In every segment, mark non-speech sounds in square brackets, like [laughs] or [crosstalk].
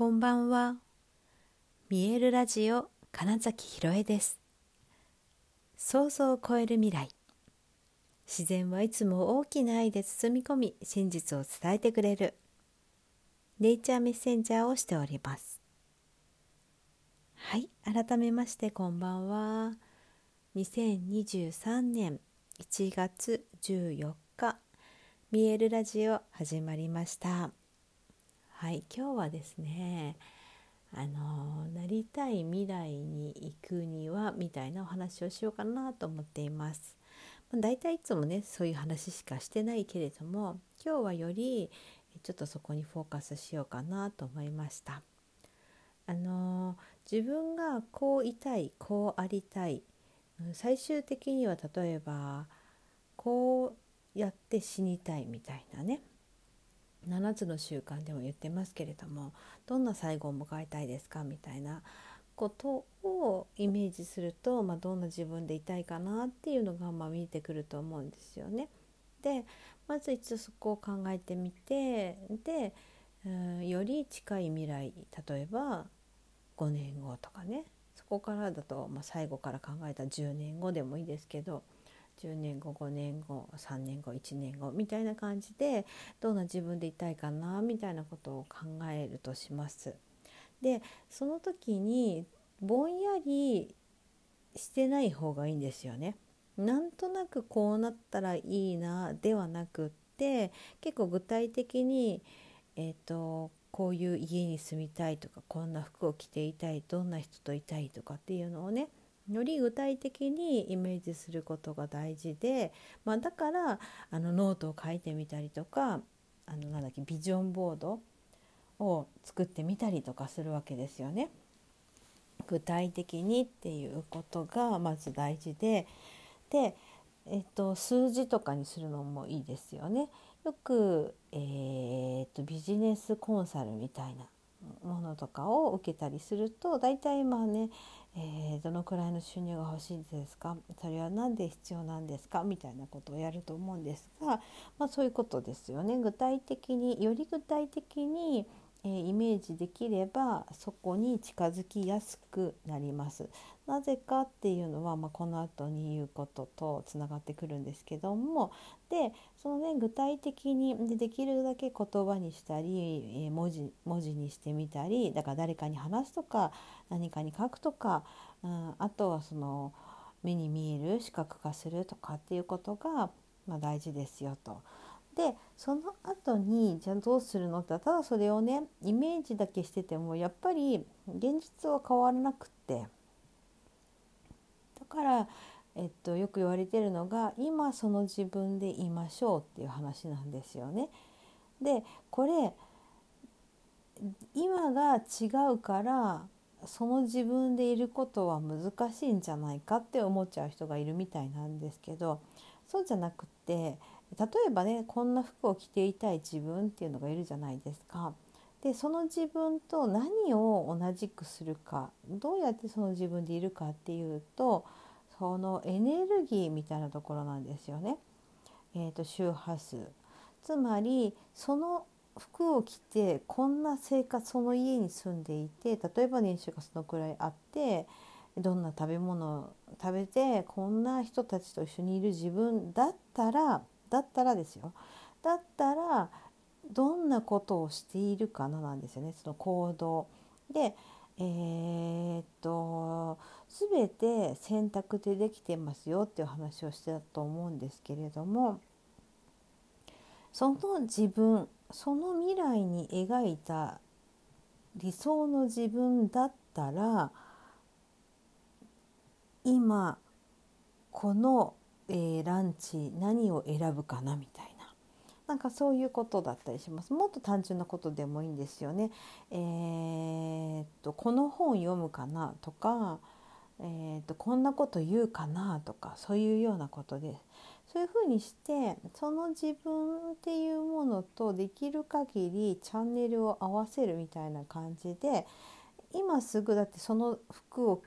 こんばんは。見えるラジオ金崎ひろえです。想像を超える未来。自然はいつも大きな愛で包み込み、真実を伝えてくれる。ネイチャーメッセンジャーをしております。はい、改めましてこんばんは。2023年1月14日、見えるラジオ始まりました。はい今日はですねあのなりたい未来に行くにはみたいなお話をしようかなと思っています。だいたいいつもねそういう話しかしてないけれども今日はよりちょっとそこにフォーカスしようかなと思いました。あの自分がこういたいこうありたい最終的には例えばこうやって死にたいみたいなね7つの習慣でも言ってますけれどもどんな最後を迎えたいですかみたいなことをイメージすると、まあ、どんな自分でいたいかなっていうのが、まあ、見えてくると思うんですよね。でまず一度そこを考えてみてで、うん、より近い未来例えば5年後とかねそこからだと、まあ、最後から考えた10年後でもいいですけど10年後5年後3年後1年後みたいな感じでどんな自分でいたいかなみたいなことを考えるとします。でその時にぼんやりしてない方がいいんですよね。なんとなくこうなったらいいなではなくって結構具体的に、えーとこういう家に住みたいとかこんな服を着ていたいどんな人といたいとかっていうのをねより具体的にイメージすることが大事で、まあ、だからあのノートを書いてみたりとかあのなんだっけビジョンボードを作ってみたりとかするわけですよね。具体的にっていうことがまず大事でで、えっと、数字とかにするのもいいですよね。よく、えー、っとビジネスコンサルみたいなものとかを受けたりすると大体まあねえー、どのくらいの収入が欲しいですか？それは何で必要なんですか？みたいなことをやると思うんですが、まあ、そういうことですよね。具体的により具体的に、えー、イメージできればそこに近づきやすくなります。なぜかっていうのは、まあ、この後に言うこととつながってくるんですけどもでそのね具体的にでできるだけ言葉にしたり、えー、文字文字にしてみたりだから誰かに話すとか何かに書くとか、うん、あとはその目に見える視覚化するとかっていうことが、まあ、大事ですよと。でその後にじゃあどうするのってただそれをねイメージだけしててもやっぱり現実は変わらなくってだ。から、えっと、よく言われてるのが今その自分でいましょうっていう話なんですよね。でこれ今が違うからその自分でいることは難しいんじゃないかって思っちゃう人がいるみたいなんですけどそうじゃなくって例えばねこんな服を着ていたい自分っていうのがいるじゃないですか。でその自分と何を同じくするかどうやってその自分でいるかっていうとそのエネルギーみたいなところなんですよね。えーと、周波数つまりその服を着てこんな生活その家に住んでいて例えば年収がそのくらいあってどんな食べ物を食べてこんな人たちと一緒にいる自分だったらだったらですよ。だったらどんなことをしているかななんですよね。その行動。でえー、っと全て選択でできてますよっていう話をしてたと思うんですけれどもその自分その未来に描いた理想の自分だったら今この、えー、ランチ何を選ぶかなみたいな。なんかそういうことだったりします。もっと単純なことでもいいんですよね。えー、っとこの本読むかなとか、えー、っとこんなこと言うかなとかそういうようなことでそういうふうにしてその自分っていうものとできる限りチャンネルを合わせるみたいな感じで今すぐだってその服を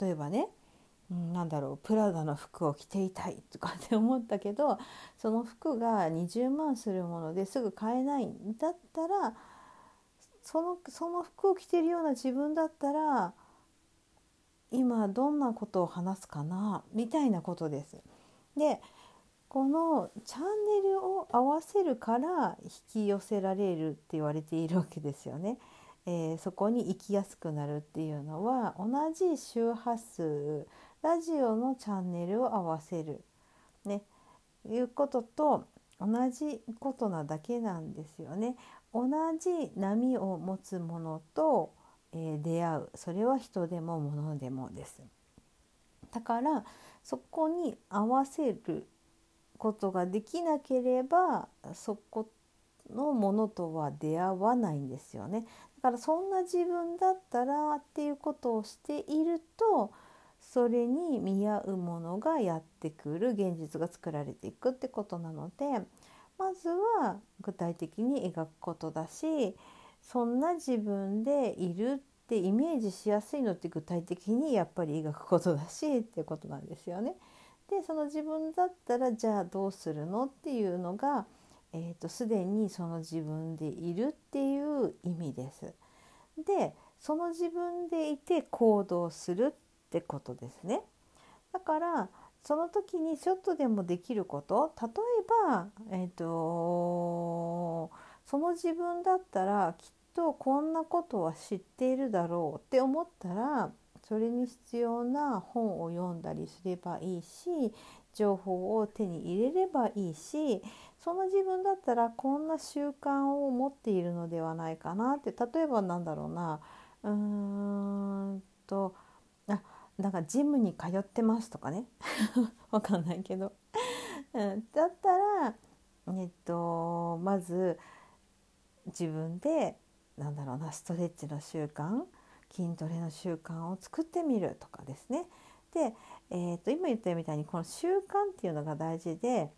例えばねうん、なんだろうプラダの服を着ていたいとかって思ったけど [laughs] その服が20万するものですぐ買えないんだったらそのその服を着てるような自分だったら今どんなことを話すかなみたいなことです。でこのチャンネルを合わせるから引き寄せられるって言われているわけですよね。えー、そこに行きやすくなるっていうのは同じ周波数ラジオのチャンネルを合わせる、ね、いうことと同じことなだけなんですよね。同じ波を持つものと、えー、出会うそれは人でも物でもです。だからそこに合わせることができなければそこのものとは出会わないんですよね。だからそんな自分だったらっていうことをしているとそれに見合うものがやってくる現実が作られていくってことなのでまずは具体的に描くことだしそんな自分でいるってイメージしやすいのって具体的にやっぱり描くことだしっていうことなんですよね。でその自分だったらじゃあどうするのっていうのがえーと、すでにその自分でいるっていう意味です。でその自分でいて行動するってことですね。だからその時にちょっとでもできること例えば、えーとその自分だったらきっとこんなことは知っているだろうって思ったらそれに必要な本を読んだりすればいいし情報を手に入れればいいしその自分だったらこんな習慣を持っているのではないかなって例えばなんだろうなうーんとあなんかジムに通ってますとかね。[laughs] わかんないけど。うん、だったらえっとまず自分でなんだろうなストレッチの習慣筋トレの習慣を作ってみるとかですね。で、えー、と今言ったみたいにこの習慣っていうのが大事で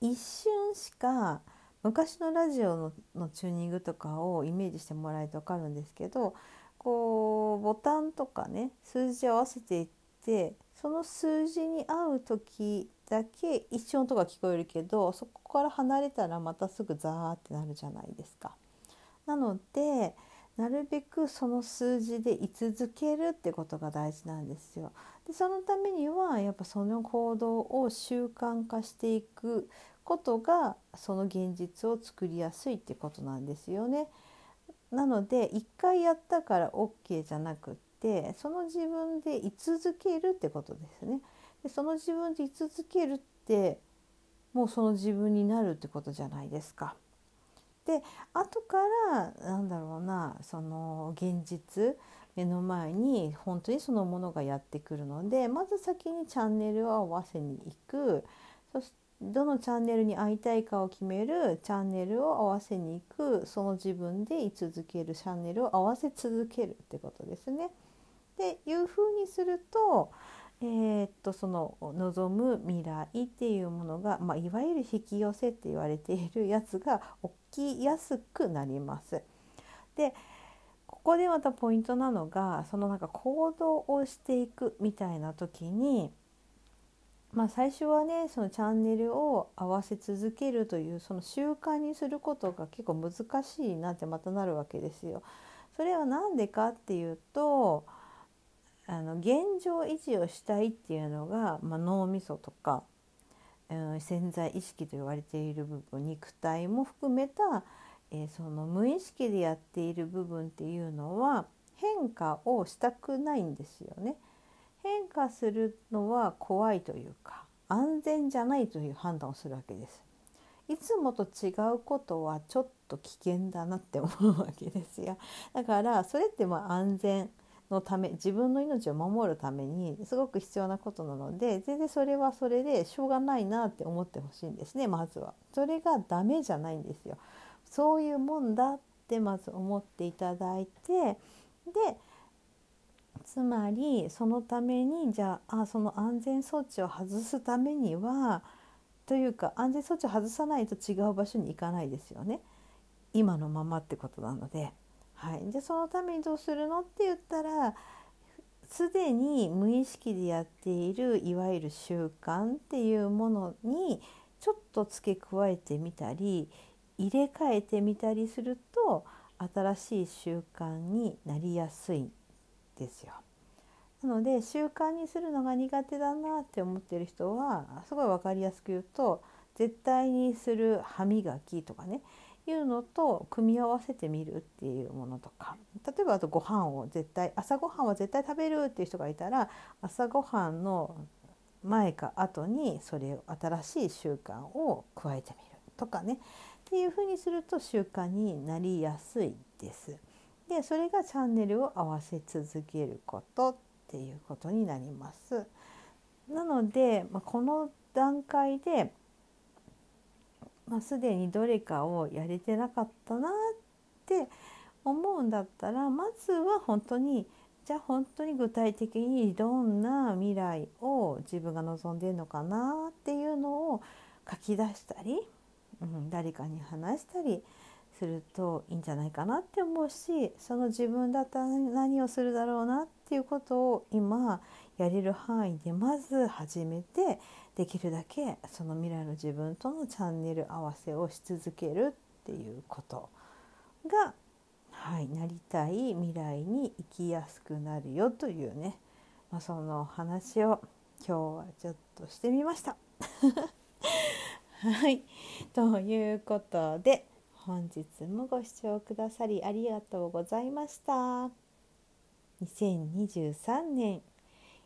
一瞬しか昔のラジオののチューニングとかをイメージしてもらえると分かるんですけどこうボタンとかね数字合わせていってその数字に合う時だけ一瞬音が聞こえるけどそこから離れたらまたすぐザーってなるじゃないですか。なのでなるべくその数字で居続けるってことが大事なんですよ。でそのためにはやっぱその行動を習慣化していくことがその現実を作りやすいってことなんですよね。なので一回やったから OK じゃなくってその自分で居続けるってことですね。でその自分で居続けるってもうその自分になるってことじゃないですか。で後からなんだろうなその現実目の前に本当にそのものがやってくるのでまず先にチャンネルを合わせに行くそしてどのチャンネルに会いたいかを決めるチャンネルを合わせに行くその自分で居続けるチャンネルを合わせ続けるってことですね。でいうふうにするとえー、っとその望む未来っていうものが、まあ、いわゆる引き寄せって言われているやつが起きやすくなります。でここでまたポイントなのがそのなんか行動をしていくみたいな時に、まあ、最初はねそのチャンネルを合わせ続けるというその習慣にすることが結構難しいなってまたなるわけですよ。それは何でかっていうとあの現状維持をしたいっていうのが、まあ、脳みそとか、うん、潜在意識と言われている部分肉体も含めた、えー、その無意識でやっている部分っていうのは変化をしたくないんですよね。変化するのは怖いというか安全じゃないという判断をするわけです。いつもと違うことはちょっと危険だなって思うわけですよ。だからそれってまあ安全のため自分の命を守るためにすごく必要なことなので全然それはそれでしょうがないなって思ってほしいんですねまずは。それがダメじゃないんですよ。そういうもんだってまず思っていただいてでつまりそのためにじゃああその安全装置を外すためにはというか安全装置を外さないと違う場所に行かないですよね今のままってことなので。はい、でそのためにどうするのって言ったらすでに無意識でやっているいわゆる習慣っていうものにちょっと付け加えてみたり入れ替えてみたりすると新しい習慣になりやすいんですよ。なので習慣にするのが苦手だなって思ってる人はすごい分かりやすく言うと絶対にする歯磨きとかねいうのと組み合わせてみるっていうものとか例えばあとご飯を絶対朝ごはんは絶対食べるっていう人がいたら朝ごはんの前か後にそれを新しい習慣を加えてみるとかねっていうふうにすると習慣になりやすいです。でそれがチャンネルを合わせ続けることっていうことになります。なので、まあ、この段階でまあ、すでにどれかをやれてなかったなって思うんだったらまずは本当にじゃあ本当に具体的にどんな未来を自分が望んでるのかなっていうのを書き出したり、うん、誰かに話したりするといいんじゃないかなって思うしその自分だったら何をするだろうなっていうことを今やれる範囲でまず始めてできるだけその未来の自分とのチャンネル合わせをし続けるっていうことが、はい、なりたい未来に生きやすくなるよというね、まあ、その話を今日はちょっとしてみました。[laughs] はい、ということで本日もご視聴くださりありがとうございました。2023年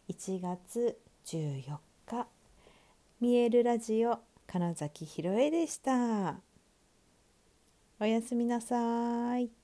1月14日見えるラジオ金崎ひろえでした。おやすみなさい。